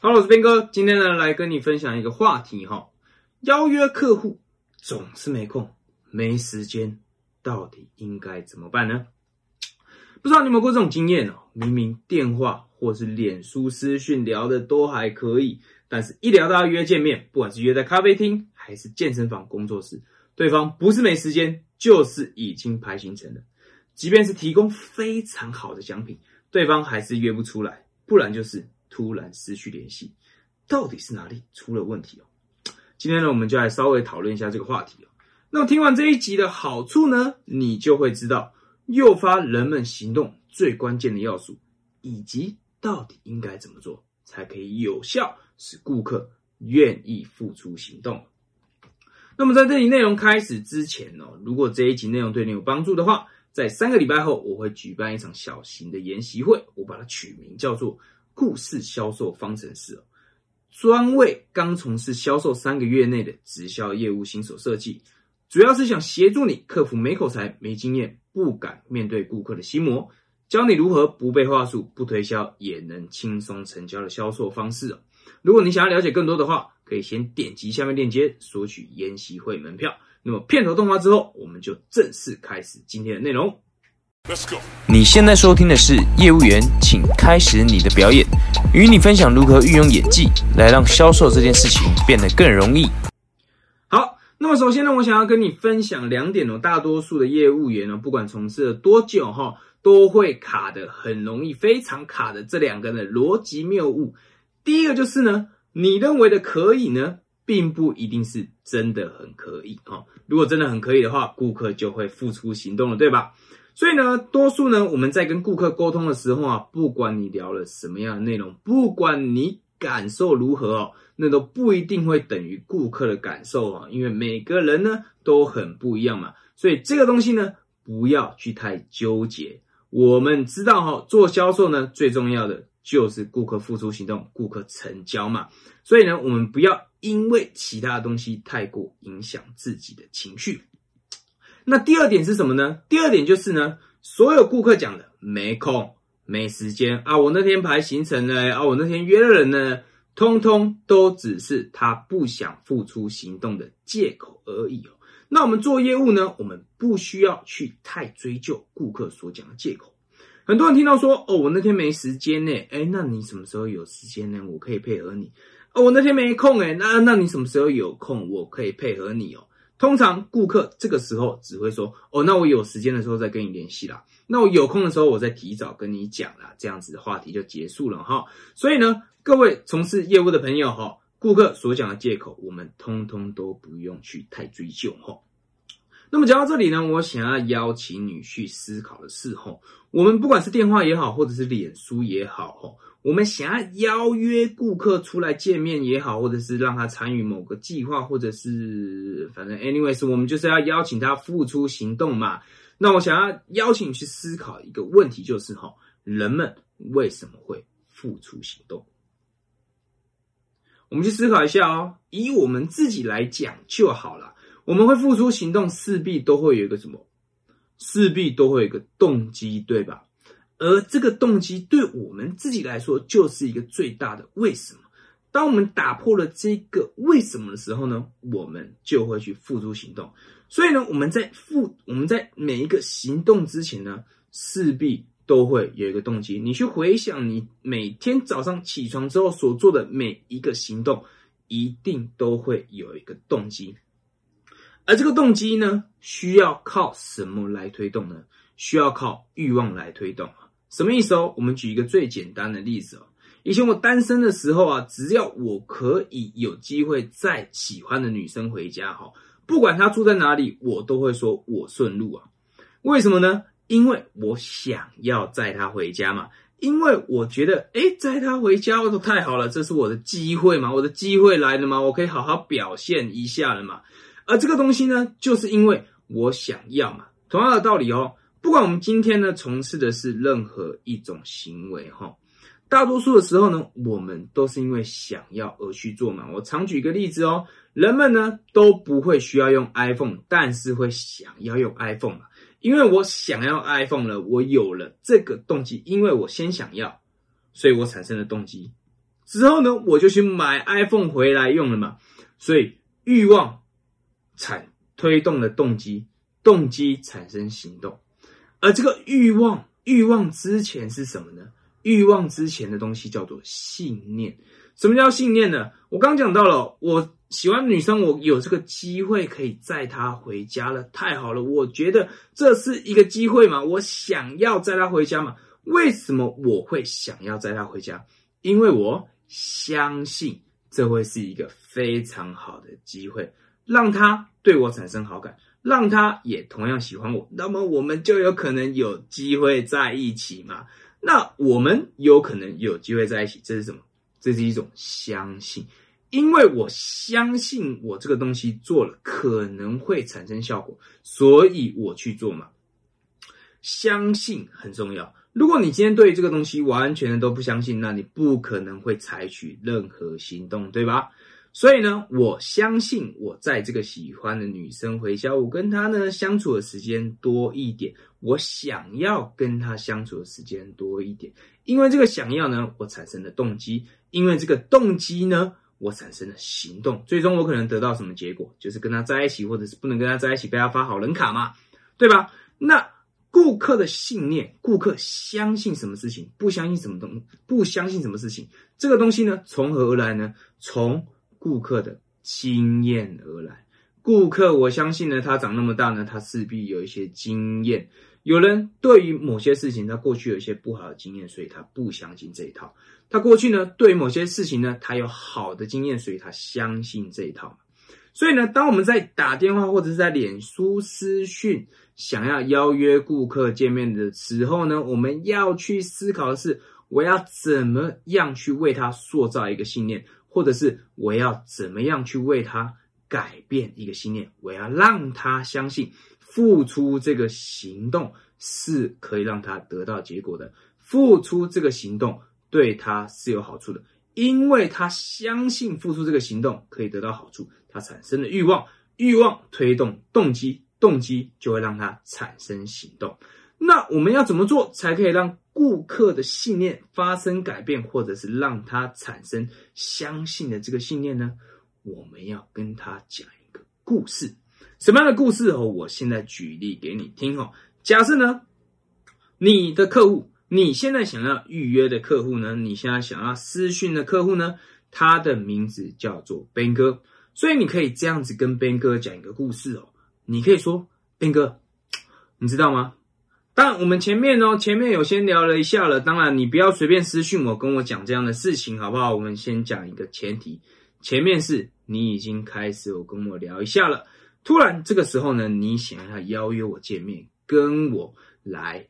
Hello，我是边哥，今天呢来跟你分享一个话题哈，邀约客户总是没空、没时间，到底应该怎么办呢？不知道你有没有过这种经验哦？明明电话或是脸书私讯聊的都还可以，但是一聊到要约见面，不管是约在咖啡厅还是健身房、工作室，对方不是没时间，就是已经排行程了。即便是提供非常好的奖品，对方还是约不出来，不然就是。突然失去联系，到底是哪里出了问题哦？今天呢，我们就来稍微讨论一下这个话题哦。那么听完这一集的好处呢，你就会知道诱发人们行动最关键的要素，以及到底应该怎么做才可以有效使顾客愿意付出行动。那么在这里内容开始之前哦，如果这一集内容对你有帮助的话，在三个礼拜后我会举办一场小型的研习会，我把它取名叫做。故事销售方程式哦，专为刚从事销售三个月内的直销业务新手设计，主要是想协助你克服没口才、没经验、不敢面对顾客的心魔，教你如何不背话术、不推销也能轻松成交的销售方式哦。如果你想要了解更多的话，可以先点击下面链接索取研习会门票。那么片头动画之后，我们就正式开始今天的内容。你现在收听的是业务员，请开始你的表演，与你分享如何运用演技来让销售这件事情变得更容易。好，那么首先呢，我想要跟你分享两点哦。大多数的业务员呢，不管从事了多久哈，都会卡的很容易，非常卡的这两个的逻辑谬误。第一个就是呢，你认为的可以呢，并不一定是真的很可以哦。如果真的很可以的话，顾客就会付出行动了，对吧？所以呢，多数呢，我们在跟顾客沟通的时候啊，不管你聊了什么样的内容，不管你感受如何哦，那都不一定会等于顾客的感受啊，因为每个人呢都很不一样嘛。所以这个东西呢，不要去太纠结。我们知道哈，做销售呢，最重要的就是顾客付出行动，顾客成交嘛。所以呢，我们不要因为其他东西太过影响自己的情绪。那第二点是什么呢？第二点就是呢，所有顾客讲的没空、没时间啊，我那天排行程呢，啊，我那天约了人呢，通通都只是他不想付出行动的借口而已哦。那我们做业务呢，我们不需要去太追究顾客所讲的借口。很多人听到说，哦，我那天没时间呢，哎，那你什么时候有时间呢？我可以配合你。哦，我那天没空哎，那那你什么时候有空？我可以配合你哦。通常顾客这个时候只会说：“哦，那我有时间的时候再跟你联系啦。那我有空的时候我再提早跟你讲啦。这样子的话题就结束了哈。所以呢，各位从事业务的朋友哈，顾客所讲的借口，我们通通都不用去太追究哈。那么讲到这里呢，我想要邀请你去思考的是吼，我们不管是电话也好，或者是脸书也好哈。我们想要邀约顾客出来见面也好，或者是让他参与某个计划，或者是反正 anyways，我们就是要邀请他付出行动嘛。那我想要邀请你去思考一个问题，就是吼，人们为什么会付出行动？我们去思考一下哦。以我们自己来讲就好了，我们会付出行动，势必都会有一个什么？势必都会有一个动机，对吧？而这个动机对我们自己来说，就是一个最大的为什么。当我们打破了这个为什么的时候呢，我们就会去付诸行动。所以呢，我们在付我们在每一个行动之前呢，势必都会有一个动机。你去回想你每天早上起床之后所做的每一个行动，一定都会有一个动机。而这个动机呢，需要靠什么来推动呢？需要靠欲望来推动。什么意思哦？我们举一个最简单的例子哦。以前我单身的时候啊，只要我可以有机会载喜欢的女生回家哈，不管她住在哪里，我都会说我顺路啊。为什么呢？因为我想要载她回家嘛。因为我觉得，哎，载她回家我说太好了，这是我的机会嘛，我的机会来了嘛，我可以好好表现一下了嘛。而这个东西呢，就是因为我想要嘛。同样的道理哦。不管我们今天呢从事的是任何一种行为哈，大多数的时候呢，我们都是因为想要而去做嘛。我常举一个例子哦，人们呢都不会需要用 iPhone，但是会想要用 iPhone 嘛，因为我想要 iPhone 了，我有了这个动机，因为我先想要，所以我产生了动机，之后呢，我就去买 iPhone 回来用了嘛。所以欲望产推动的动机，动机产生行动，而这个欲望，欲望之前是什么呢？欲望之前的东西叫做信念。什么叫信念呢？我刚讲到了，我喜欢女生，我有这个机会可以载她回家了，太好了！我觉得这是一个机会嘛，我想要载她回家嘛。为什么我会想要载她回家？因为我相信这会是一个非常好的机会，让他对我产生好感，让他也同样喜欢我，那么我们就有可能有机会在一起嘛。那我们有可能有机会在一起，这是什么？这是一种相信，因为我相信我这个东西做了可能会产生效果，所以我去做嘛。相信很重要。如果你今天对这个东西完全的都不相信，那你不可能会采取任何行动，对吧？所以呢，我相信我在这个喜欢的女生回家，我跟她呢相处的时间多一点，我想要跟她相处的时间多一点，因为这个想要呢，我产生的动机。因为这个动机呢，我产生了行动，最终我可能得到什么结果？就是跟她在一起，或者是不能跟她在一起，被她发好人卡嘛，对吧？那顾客的信念，顾客相信什么事情，不相信什么东，不相信什么事情，这个东西呢，从何而来呢？从顾客的经验而来。顾客，我相信呢，他长那么大呢，他势必有一些经验。有人对于某些事情，他过去有一些不好的经验，所以他不相信这一套。他过去呢，对某些事情呢，他有好的经验，所以他相信这一套。所以呢，当我们在打电话或者是在脸书私讯想要邀约顾客见面的时候呢，我们要去思考的是，我要怎么样去为他塑造一个信念，或者是我要怎么样去为他改变一个信念，我要让他相信，付出这个行动是可以让他得到结果的，付出这个行动。对他是有好处的，因为他相信付出这个行动可以得到好处，他产生了欲望，欲望推动动机，动机就会让他产生行动。那我们要怎么做才可以让顾客的信念发生改变，或者是让他产生相信的这个信念呢？我们要跟他讲一个故事，什么样的故事哦？我现在举例给你听哦。假设呢，你的客户。你现在想要预约的客户呢？你现在想要私讯的客户呢？他的名字叫做 Ben 哥，所以你可以这样子跟 Ben 哥讲一个故事哦。你可以说：Ben 哥，你知道吗？当，我们前面哦，前面有先聊了一下了。当然，你不要随便私讯我，跟我讲这样的事情，好不好？我们先讲一个前提，前面是你已经开始有跟我聊一下了。突然这个时候呢，你想要邀约我见面，跟我来。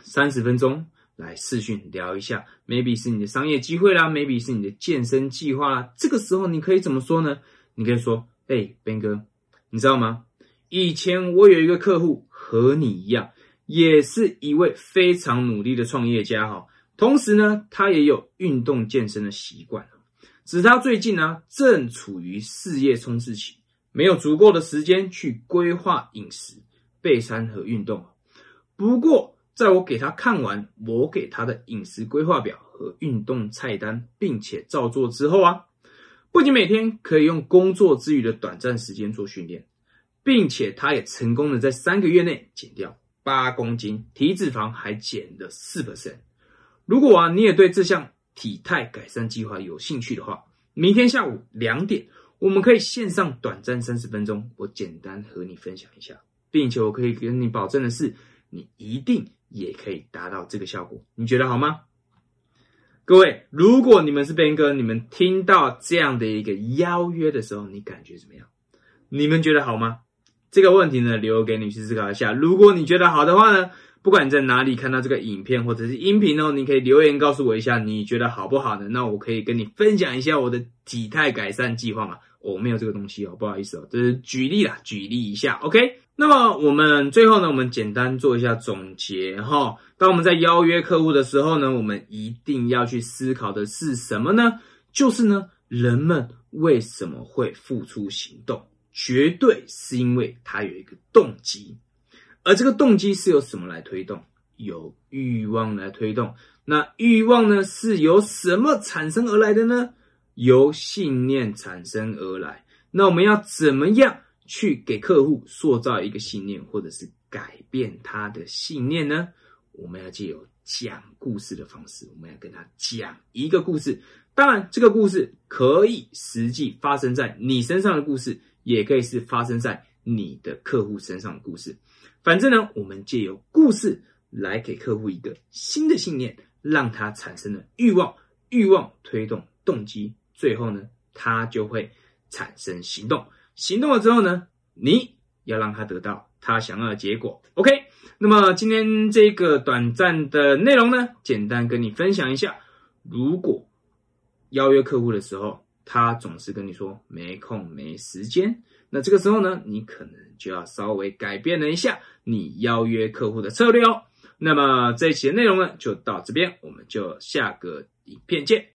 三十分钟来视讯聊一下，maybe 是你的商业机会啦，maybe 是你的健身计划啦。这个时候你可以怎么说呢？你可以说：“哎，Ben 哥，你知道吗？以前我有一个客户和你一样，也是一位非常努力的创业家哈。同时呢，他也有运动健身的习惯，只是他最近呢正处于事业冲刺期，没有足够的时间去规划饮食、备餐和运动。不过，在我给他看完我给他的饮食规划表和运动菜单，并且照做之后啊，不仅每天可以用工作之余的短暂时间做训练，并且他也成功的在三个月内减掉八公斤，体脂肪还减了四 percent。如果啊你也对这项体态改善计划有兴趣的话，明天下午两点我们可以线上短暂三十分钟，我简单和你分享一下，并且我可以跟你保证的是，你一定。也可以达到这个效果，你觉得好吗？各位，如果你们是 Ben 哥，你们听到这样的一个邀约的时候，你感觉怎么样？你们觉得好吗？这个问题呢，留给你去思考一下。如果你觉得好的话呢，不管你在哪里看到这个影片或者是音频哦，你可以留言告诉我一下，你觉得好不好呢？那我可以跟你分享一下我的体态改善计划嘛。我没有这个东西哦，不好意思哦，这是举例啦，举例一下，OK。那么我们最后呢，我们简单做一下总结哈。当我们在邀约客户的时候呢，我们一定要去思考的是什么呢？就是呢，人们为什么会付出行动？绝对是因为他有一个动机，而这个动机是由什么来推动？由欲望来推动。那欲望呢，是由什么产生而来的呢？由信念产生而来。那我们要怎么样去给客户塑造一个信念，或者是改变他的信念呢？我们要借由讲故事的方式，我们要跟他讲一个故事。当然，这个故事可以实际发生在你身上的故事，也可以是发生在你的客户身上的故事。反正呢，我们借由故事来给客户一个新的信念，让他产生了欲望，欲望推动动机，最后呢，他就会产生行动。行动了之后呢，你要让他得到他想要的结果。OK，那么今天这个短暂的内容呢，简单跟你分享一下，如果。邀约客户的时候，他总是跟你说没空、没时间。那这个时候呢，你可能就要稍微改变了一下你邀约客户的策略哦。那么这一期的内容呢，就到这边，我们就下个影片见。